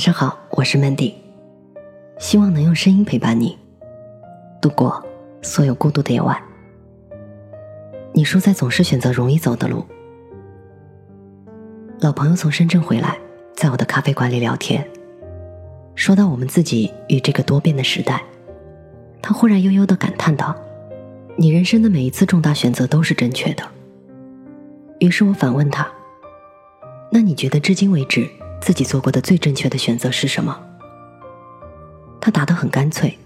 晚上好，我是 Mandy，希望能用声音陪伴你度过所有孤独的夜晚。你输在总是选择容易走的路。老朋友从深圳回来，在我的咖啡馆里聊天，说到我们自己与这个多变的时代，他忽然悠悠的感叹道：“你人生的每一次重大选择都是正确的。”于是我反问他：“那你觉得至今为止自己做过的最正确的选择是什么？”他答得很干脆，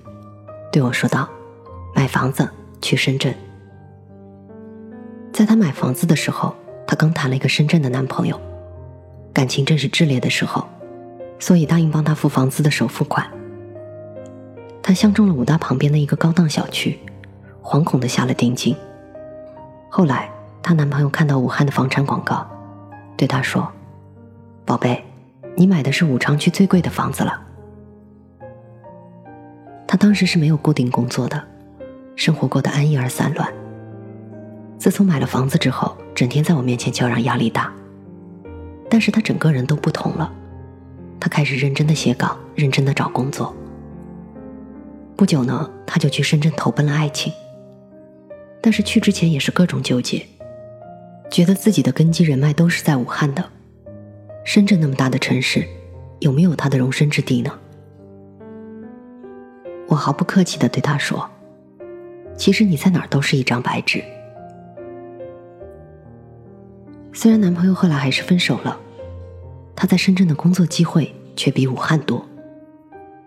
对我说道：“买房子去深圳。”在他买房子的时候，他刚谈了一个深圳的男朋友。感情正是炽烈的时候，所以答应帮她付房子的首付款。她相中了武大旁边的一个高档小区，惶恐的下了定金。后来，她男朋友看到武汉的房产广告，对她说：“宝贝，你买的是武昌区最贵的房子了。”他当时是没有固定工作的，生活过得安逸而散乱。自从买了房子之后，整天在我面前叫嚷，压力大。但是他整个人都不同了，他开始认真的写稿，认真的找工作。不久呢，他就去深圳投奔了爱情。但是去之前也是各种纠结，觉得自己的根基人脉都是在武汉的，深圳那么大的城市，有没有他的容身之地呢？我毫不客气的对他说：“其实你在哪儿都是一张白纸。”虽然男朋友后来还是分手了。他在深圳的工作机会却比武汉多。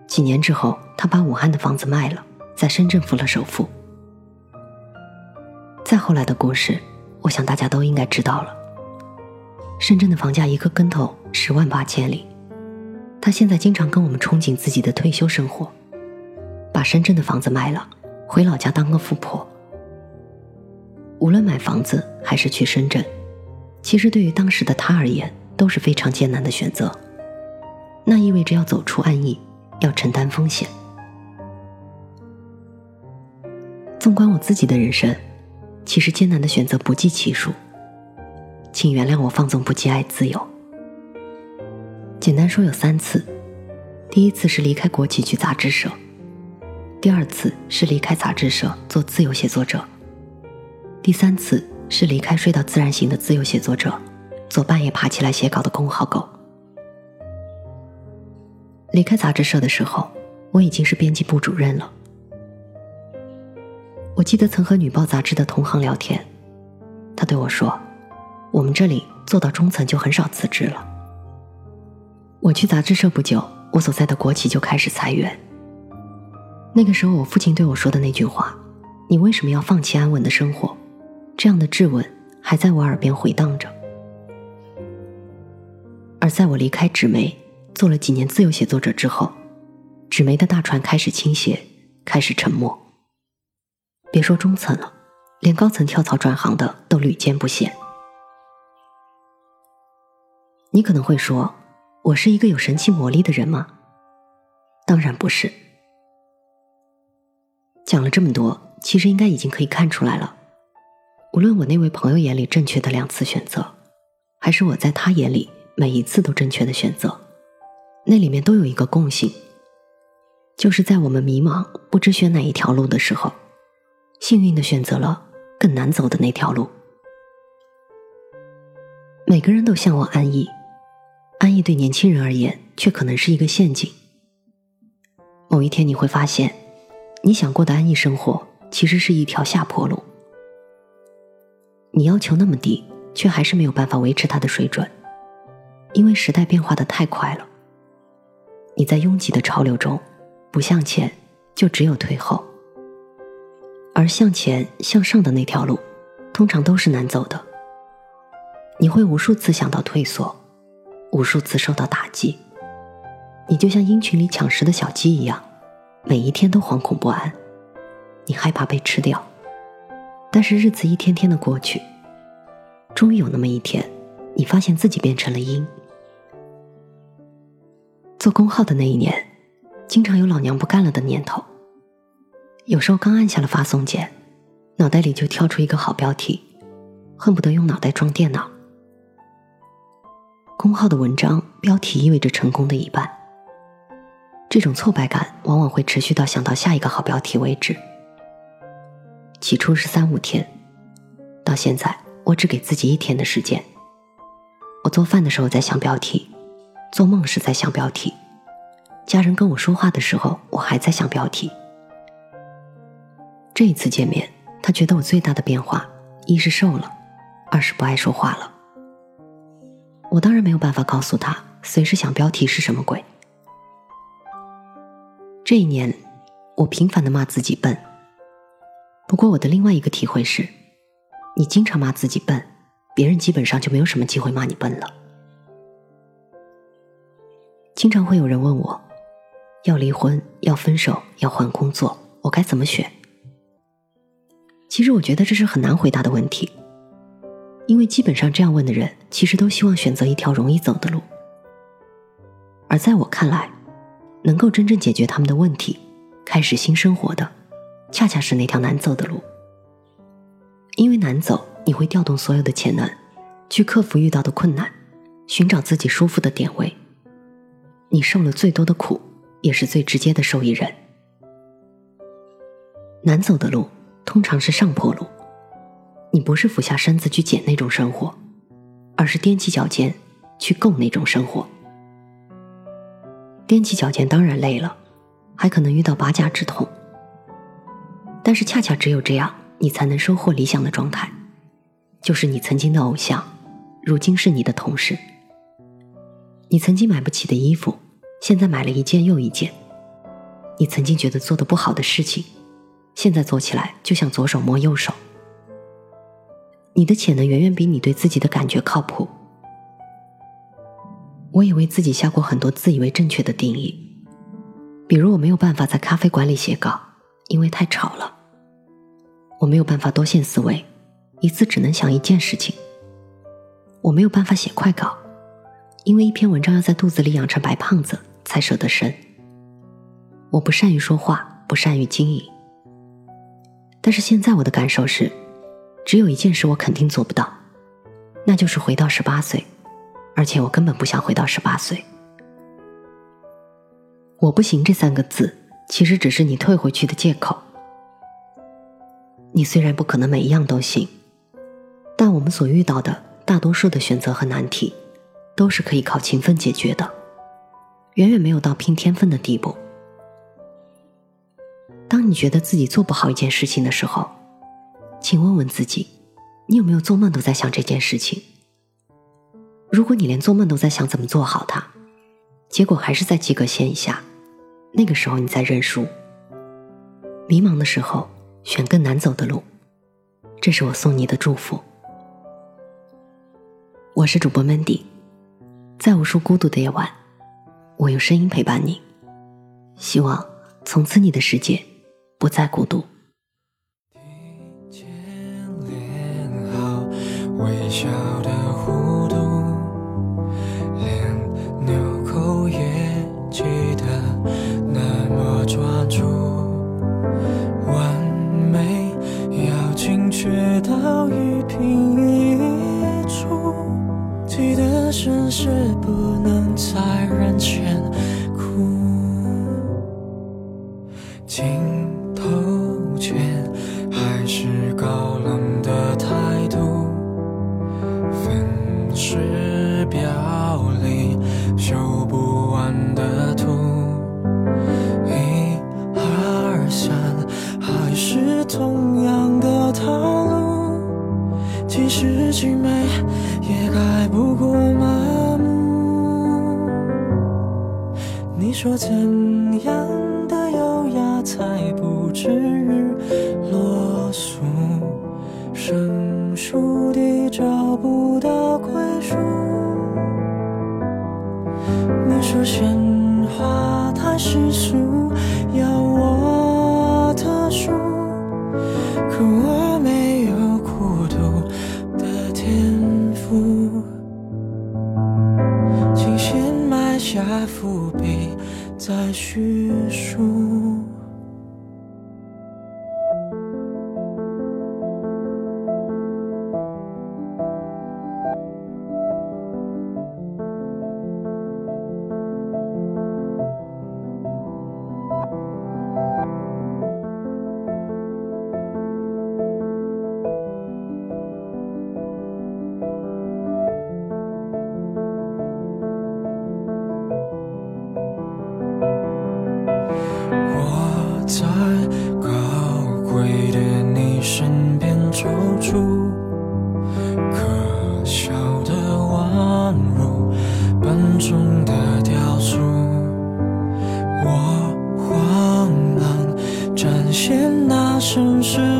几年之后，他把武汉的房子卖了，在深圳付了首付。再后来的故事，我想大家都应该知道了。深圳的房价一个跟头十万八千里，他现在经常跟我们憧憬自己的退休生活，把深圳的房子卖了，回老家当个富婆。无论买房子还是去深圳，其实对于当时的他而言，都是非常艰难的选择，那意味着要走出安逸，要承担风险。纵观我自己的人生，其实艰难的选择不计其数，请原谅我放纵不羁爱自由。简单说有三次：第一次是离开国企去杂志社；第二次是离开杂志社做自由写作者；第三次是离开睡到自然醒的自由写作者。做半夜爬起来写稿的公号狗。离开杂志社的时候，我已经是编辑部主任了。我记得曾和《女报》杂志的同行聊天，他对我说：“我们这里做到中层就很少辞职了。”我去杂志社不久，我所在的国企就开始裁员。那个时候，我父亲对我说的那句话：“你为什么要放弃安稳的生活？”这样的质问还在我耳边回荡着。而在我离开纸媒，做了几年自由写作者之后，纸媒的大船开始倾斜，开始沉没。别说中层了，连高层跳槽转行的都屡见不鲜。你可能会说，我是一个有神奇魔力的人吗？当然不是。讲了这么多，其实应该已经可以看出来了。无论我那位朋友眼里正确的两次选择，还是我在他眼里。每一次都正确的选择，那里面都有一个共性，就是在我们迷茫不知选哪一条路的时候，幸运的选择了更难走的那条路。每个人都向往安逸，安逸对年轻人而言却可能是一个陷阱。某一天你会发现，你想过的安逸生活其实是一条下坡路。你要求那么低，却还是没有办法维持它的水准。因为时代变化的太快了，你在拥挤的潮流中，不向前就只有退后，而向前向上的那条路，通常都是难走的。你会无数次想到退缩，无数次受到打击，你就像鹰群里抢食的小鸡一样，每一天都惶恐不安，你害怕被吃掉。但是日子一天天的过去，终于有那么一天，你发现自己变成了鹰。做公号的那一年，经常有老娘不干了的念头。有时候刚按下了发送键，脑袋里就跳出一个好标题，恨不得用脑袋装电脑。公号的文章标题意味着成功的一半，这种挫败感往往会持续到想到下一个好标题为止。起初是三五天，到现在我只给自己一天的时间。我做饭的时候在想标题，做梦时在想标题，家人跟我说话的时候我还在想标题。这一次见面，他觉得我最大的变化，一是瘦了，二是不爱说话了。我当然没有办法告诉他，随时想标题是什么鬼。这一年，我频繁的骂自己笨。不过我的另外一个体会是，你经常骂自己笨，别人基本上就没有什么机会骂你笨了。经常会有人问我，要离婚、要分手、要换工作，我该怎么选？其实我觉得这是很难回答的问题，因为基本上这样问的人，其实都希望选择一条容易走的路。而在我看来，能够真正解决他们的问题，开始新生活的。恰恰是那条难走的路，因为难走，你会调动所有的潜能，去克服遇到的困难，寻找自己舒服的点位。你受了最多的苦，也是最直接的受益人。难走的路通常是上坡路，你不是俯下身子去捡那种生活，而是踮起脚尖去够那种生活。踮起脚尖当然累了，还可能遇到拔甲之痛。但是恰恰只有这样，你才能收获理想的状态，就是你曾经的偶像，如今是你的同事。你曾经买不起的衣服，现在买了一件又一件；你曾经觉得做的不好的事情，现在做起来就像左手摸右手。你的潜能远远比你对自己的感觉靠谱。我也为自己下过很多自以为正确的定义，比如我没有办法在咖啡馆里写稿，因为太吵了。我没有办法多线思维，一次只能想一件事情。我没有办法写快稿，因为一篇文章要在肚子里养成白胖子才舍得生。我不善于说话，不善于经营。但是现在我的感受是，只有一件事我肯定做不到，那就是回到十八岁，而且我根本不想回到十八岁。我不行这三个字，其实只是你退回去的借口。你虽然不可能每一样都行，但我们所遇到的大多数的选择和难题，都是可以靠勤奋解决的，远远没有到拼天分的地步。当你觉得自己做不好一件事情的时候，请问问自己，你有没有做梦都在想这件事情？如果你连做梦都在想怎么做好它，结果还是在及格线以下，那个时候你在认输。迷茫的时候。选更难走的路，这是我送你的祝福。我是主播 Mandy，在无数孤独的夜晚，我用声音陪伴你。希望从此你的世界不再孤独。满足完美要精确到一瓶一柱记得绅士怎样的优雅才不至于落俗？生疏地找不到归属。你说鲜花太世俗，要我特殊，可我没有孤独的天赋。请先埋下。伏笔在叙述。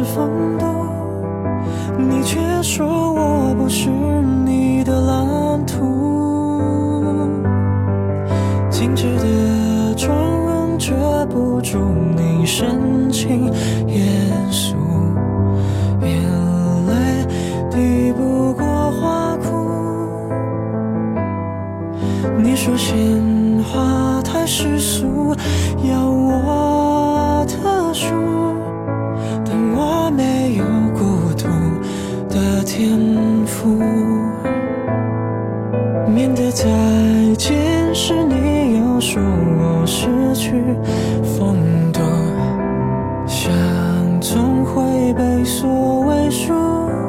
风度，你却说我不是你的蓝图。精致的妆容遮不住你深情严肃，眼泪抵不过花枯。你说鲜花太世俗，要是，你又说我失去风度，想总会被所谓束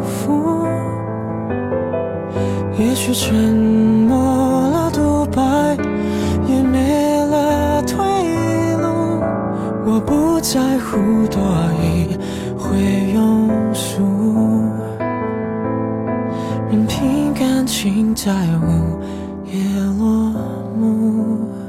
缚。也许沉默了独白，也没了退路。我不在乎多一回庸俗，任凭感情在也落幕。